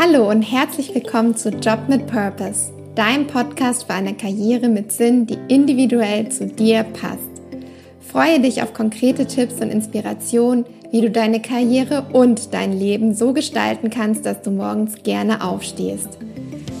Hallo und herzlich willkommen zu Job mit Purpose, dein Podcast für eine Karriere mit Sinn, die individuell zu dir passt. Freue dich auf konkrete Tipps und Inspirationen, wie du deine Karriere und dein Leben so gestalten kannst, dass du morgens gerne aufstehst.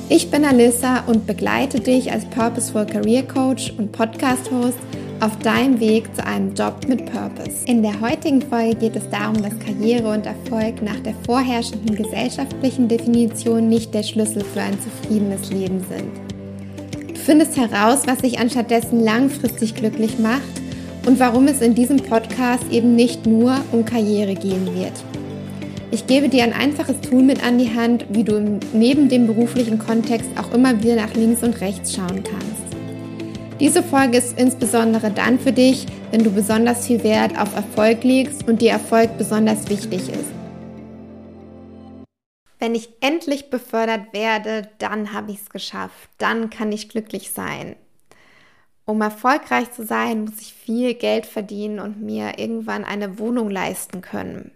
Ich bin Alissa und begleite dich als Purposeful Career Coach und Podcast Host auf deinem Weg zu einem Job mit Purpose. In der heutigen Folge geht es darum, dass Karriere und Erfolg nach der vorherrschenden gesellschaftlichen Definition nicht der Schlüssel für ein zufriedenes Leben sind. Du findest heraus, was dich anstattdessen langfristig glücklich macht und warum es in diesem Podcast eben nicht nur um Karriere gehen wird. Ich gebe dir ein einfaches Tool mit an die Hand, wie du neben dem beruflichen Kontext auch immer wieder nach links und rechts schauen kannst. Diese Folge ist insbesondere dann für dich, wenn du besonders viel Wert auf Erfolg legst und dir Erfolg besonders wichtig ist. Wenn ich endlich befördert werde, dann habe ich es geschafft. Dann kann ich glücklich sein. Um erfolgreich zu sein, muss ich viel Geld verdienen und mir irgendwann eine Wohnung leisten können.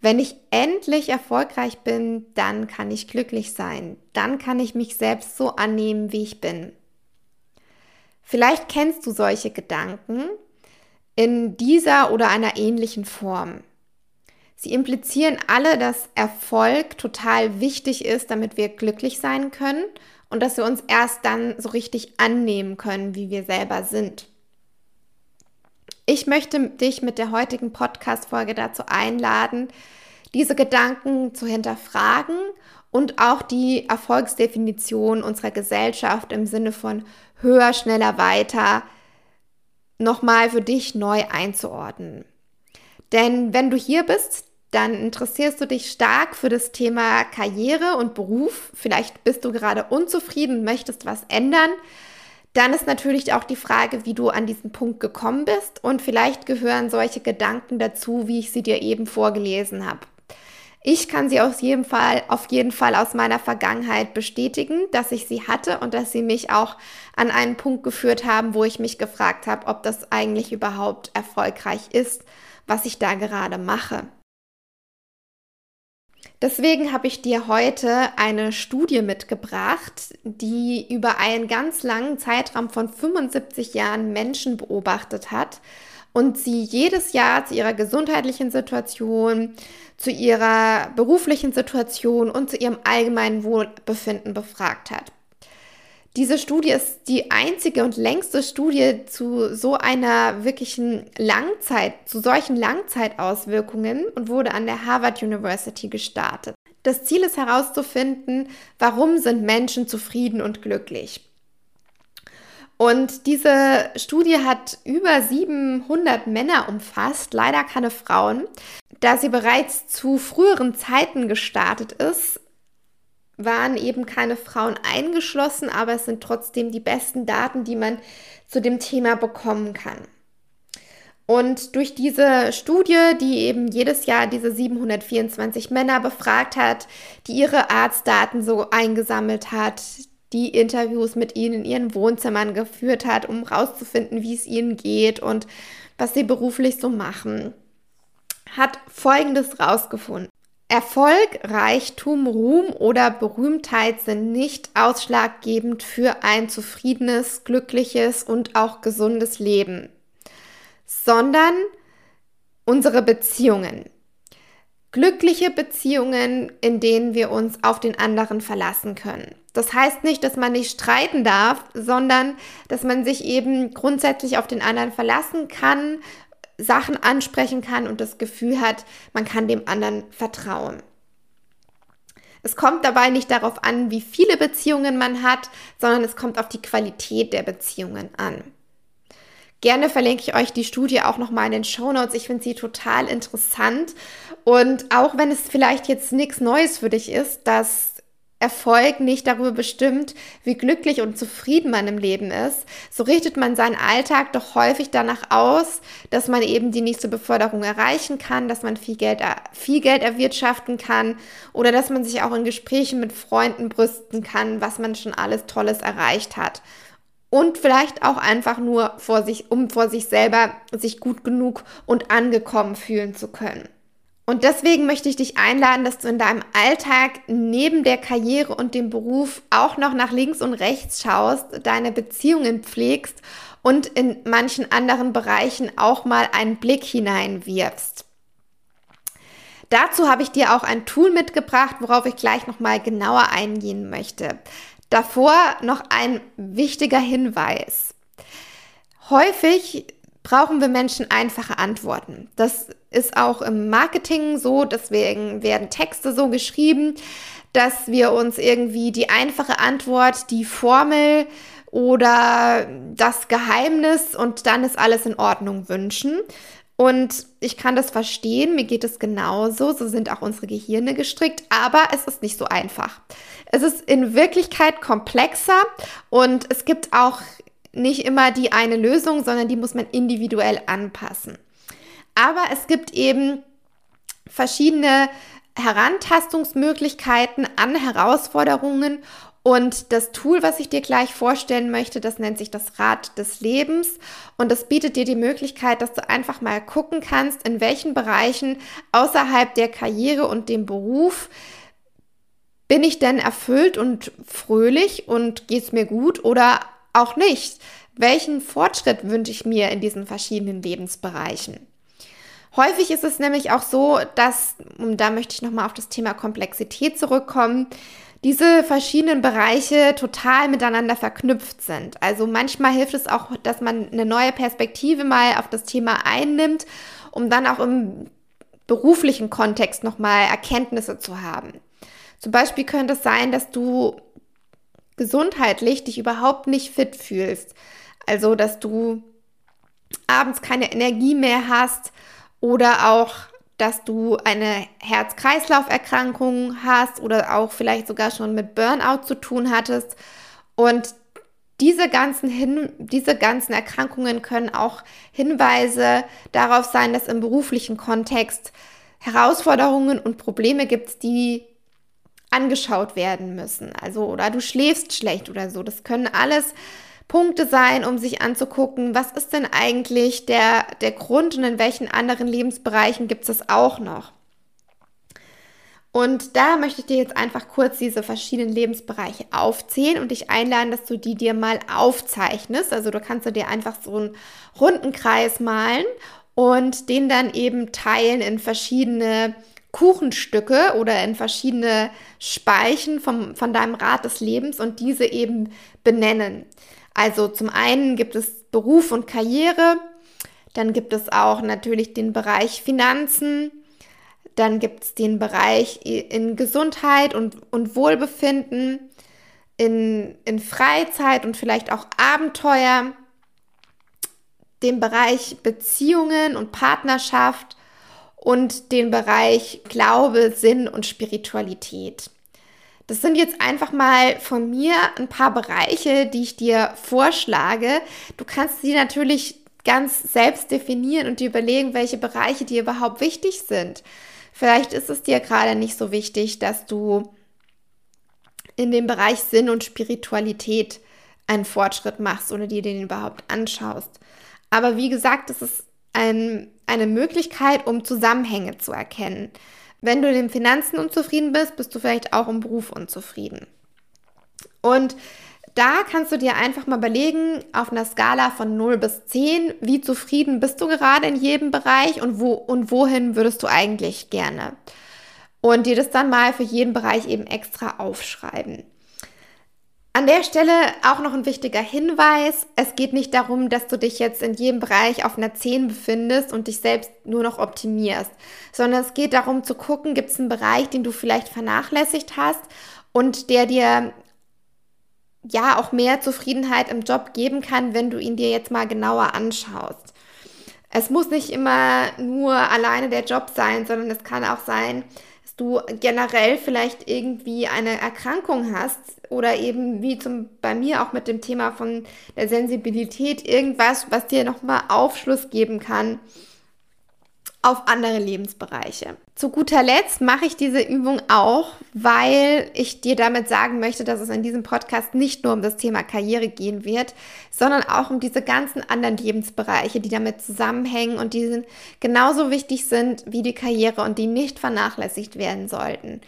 Wenn ich endlich erfolgreich bin, dann kann ich glücklich sein. Dann kann ich mich selbst so annehmen, wie ich bin. Vielleicht kennst du solche Gedanken in dieser oder einer ähnlichen Form. Sie implizieren alle, dass Erfolg total wichtig ist, damit wir glücklich sein können und dass wir uns erst dann so richtig annehmen können, wie wir selber sind. Ich möchte dich mit der heutigen Podcast-Folge dazu einladen, diese Gedanken zu hinterfragen und auch die Erfolgsdefinition unserer Gesellschaft im Sinne von höher, schneller, weiter nochmal für dich neu einzuordnen. Denn wenn du hier bist, dann interessierst du dich stark für das Thema Karriere und Beruf. Vielleicht bist du gerade unzufrieden, möchtest was ändern. Dann ist natürlich auch die Frage, wie du an diesen Punkt gekommen bist. Und vielleicht gehören solche Gedanken dazu, wie ich sie dir eben vorgelesen habe. Ich kann sie auf jeden Fall, auf jeden Fall aus meiner Vergangenheit bestätigen, dass ich sie hatte und dass sie mich auch an einen Punkt geführt haben, wo ich mich gefragt habe, ob das eigentlich überhaupt erfolgreich ist, was ich da gerade mache. Deswegen habe ich dir heute eine Studie mitgebracht, die über einen ganz langen Zeitraum von 75 Jahren Menschen beobachtet hat und sie jedes Jahr zu ihrer gesundheitlichen Situation, zu ihrer beruflichen Situation und zu ihrem allgemeinen Wohlbefinden befragt hat. Diese Studie ist die einzige und längste Studie zu so einer wirklichen Langzeit, zu solchen Langzeitauswirkungen und wurde an der Harvard University gestartet. Das Ziel ist herauszufinden, warum sind Menschen zufrieden und glücklich. Und diese Studie hat über 700 Männer umfasst, leider keine Frauen. Da sie bereits zu früheren Zeiten gestartet ist, waren eben keine Frauen eingeschlossen, aber es sind trotzdem die besten Daten, die man zu dem Thema bekommen kann. Und durch diese Studie, die eben jedes Jahr diese 724 Männer befragt hat, die ihre Arztdaten so eingesammelt hat, die Interviews mit ihnen in ihren Wohnzimmern geführt hat, um herauszufinden, wie es ihnen geht und was sie beruflich so machen, hat Folgendes rausgefunden. Erfolg, Reichtum, Ruhm oder Berühmtheit sind nicht ausschlaggebend für ein zufriedenes, glückliches und auch gesundes Leben, sondern unsere Beziehungen. Glückliche Beziehungen, in denen wir uns auf den anderen verlassen können. Das heißt nicht, dass man nicht streiten darf, sondern dass man sich eben grundsätzlich auf den anderen verlassen kann, Sachen ansprechen kann und das Gefühl hat, man kann dem anderen vertrauen. Es kommt dabei nicht darauf an, wie viele Beziehungen man hat, sondern es kommt auf die Qualität der Beziehungen an. Gerne verlinke ich euch die Studie auch nochmal in den Show Notes. Ich finde sie total interessant. Und auch wenn es vielleicht jetzt nichts Neues für dich ist, dass Erfolg nicht darüber bestimmt, wie glücklich und zufrieden man im Leben ist, so richtet man seinen Alltag doch häufig danach aus, dass man eben die nächste Beförderung erreichen kann, dass man viel Geld, viel Geld erwirtschaften kann oder dass man sich auch in Gesprächen mit Freunden brüsten kann, was man schon alles Tolles erreicht hat und vielleicht auch einfach nur vor sich, um vor sich selber sich gut genug und angekommen fühlen zu können. Und deswegen möchte ich dich einladen, dass du in deinem Alltag neben der Karriere und dem Beruf auch noch nach links und rechts schaust, deine Beziehungen pflegst und in manchen anderen Bereichen auch mal einen Blick hineinwirfst. Dazu habe ich dir auch ein Tool mitgebracht, worauf ich gleich noch mal genauer eingehen möchte. Davor noch ein wichtiger Hinweis. Häufig brauchen wir Menschen einfache Antworten. Das ist auch im Marketing so, deswegen werden Texte so geschrieben, dass wir uns irgendwie die einfache Antwort, die Formel oder das Geheimnis und dann ist alles in Ordnung wünschen. Und ich kann das verstehen, mir geht es genauso, so sind auch unsere Gehirne gestrickt, aber es ist nicht so einfach. Es ist in Wirklichkeit komplexer und es gibt auch nicht immer die eine Lösung, sondern die muss man individuell anpassen. Aber es gibt eben verschiedene Herantastungsmöglichkeiten an Herausforderungen und das Tool, was ich dir gleich vorstellen möchte, das nennt sich das Rad des Lebens und das bietet dir die Möglichkeit, dass du einfach mal gucken kannst, in welchen Bereichen außerhalb der Karriere und dem Beruf bin ich denn erfüllt und fröhlich und geht es mir gut oder auch nicht. Welchen Fortschritt wünsche ich mir in diesen verschiedenen Lebensbereichen? Häufig ist es nämlich auch so, dass, und da möchte ich nochmal auf das Thema Komplexität zurückkommen, diese verschiedenen Bereiche total miteinander verknüpft sind. Also manchmal hilft es auch, dass man eine neue Perspektive mal auf das Thema einnimmt, um dann auch im beruflichen Kontext nochmal Erkenntnisse zu haben. Zum Beispiel könnte es sein, dass du gesundheitlich dich überhaupt nicht fit fühlst. Also, dass du abends keine Energie mehr hast oder auch, dass du eine Herz-Kreislauf-Erkrankung hast oder auch vielleicht sogar schon mit Burnout zu tun hattest. Und diese ganzen, Hin diese ganzen Erkrankungen können auch Hinweise darauf sein, dass im beruflichen Kontext Herausforderungen und Probleme gibt, die angeschaut werden müssen. Also, oder du schläfst schlecht oder so. Das können alles Punkte sein, um sich anzugucken, was ist denn eigentlich der, der Grund und in welchen anderen Lebensbereichen gibt es das auch noch. Und da möchte ich dir jetzt einfach kurz diese verschiedenen Lebensbereiche aufzählen und dich einladen, dass du die dir mal aufzeichnest. Also du kannst dir einfach so einen runden Kreis malen und den dann eben teilen in verschiedene Kuchenstücke oder in verschiedene Speichen vom, von deinem Rad des Lebens und diese eben benennen. Also zum einen gibt es Beruf und Karriere, dann gibt es auch natürlich den Bereich Finanzen, dann gibt es den Bereich in Gesundheit und, und Wohlbefinden, in, in Freizeit und vielleicht auch Abenteuer, den Bereich Beziehungen und Partnerschaft und den Bereich Glaube, Sinn und Spiritualität. Das sind jetzt einfach mal von mir ein paar Bereiche, die ich dir vorschlage. Du kannst sie natürlich ganz selbst definieren und dir überlegen, welche Bereiche dir überhaupt wichtig sind. Vielleicht ist es dir gerade nicht so wichtig, dass du in dem Bereich Sinn und Spiritualität einen Fortschritt machst oder dir den überhaupt anschaust. Aber wie gesagt, es ist ein, eine Möglichkeit, um Zusammenhänge zu erkennen. Wenn du in den Finanzen unzufrieden bist, bist du vielleicht auch im Beruf unzufrieden. Und da kannst du dir einfach mal überlegen, auf einer Skala von 0 bis 10, wie zufrieden bist du gerade in jedem Bereich und, wo, und wohin würdest du eigentlich gerne? Und dir das dann mal für jeden Bereich eben extra aufschreiben. An der Stelle auch noch ein wichtiger Hinweis. Es geht nicht darum, dass du dich jetzt in jedem Bereich auf einer 10 befindest und dich selbst nur noch optimierst, sondern es geht darum zu gucken, gibt es einen Bereich, den du vielleicht vernachlässigt hast und der dir ja auch mehr Zufriedenheit im Job geben kann, wenn du ihn dir jetzt mal genauer anschaust. Es muss nicht immer nur alleine der Job sein, sondern es kann auch sein, du generell vielleicht irgendwie eine Erkrankung hast oder eben wie zum bei mir auch mit dem Thema von der Sensibilität irgendwas, was dir nochmal Aufschluss geben kann auf andere Lebensbereiche. Zu guter Letzt mache ich diese Übung auch, weil ich dir damit sagen möchte, dass es in diesem Podcast nicht nur um das Thema Karriere gehen wird, sondern auch um diese ganzen anderen Lebensbereiche, die damit zusammenhängen und die genauso wichtig sind wie die Karriere und die nicht vernachlässigt werden sollten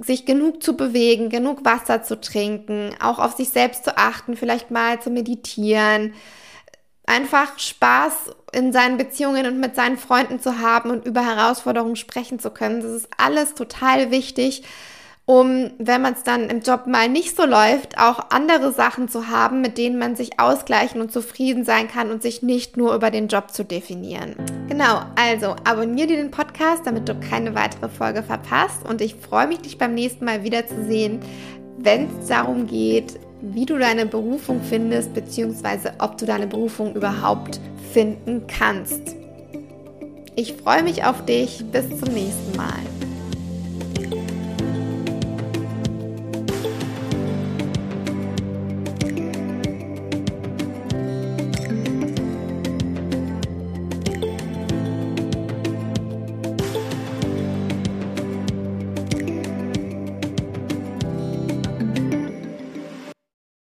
sich genug zu bewegen, genug Wasser zu trinken, auch auf sich selbst zu achten, vielleicht mal zu meditieren, einfach Spaß in seinen Beziehungen und mit seinen Freunden zu haben und über Herausforderungen sprechen zu können. Das ist alles total wichtig, um, wenn man es dann im Job mal nicht so läuft, auch andere Sachen zu haben, mit denen man sich ausgleichen und zufrieden sein kann und sich nicht nur über den Job zu definieren. Genau, also abonniere dir den Podcast, damit du keine weitere Folge verpasst und ich freue mich, dich beim nächsten Mal wieder zu sehen, wenn es darum geht, wie du deine Berufung findest, beziehungsweise ob du deine Berufung überhaupt finden kannst. Ich freue mich auf dich. Bis zum nächsten Mal.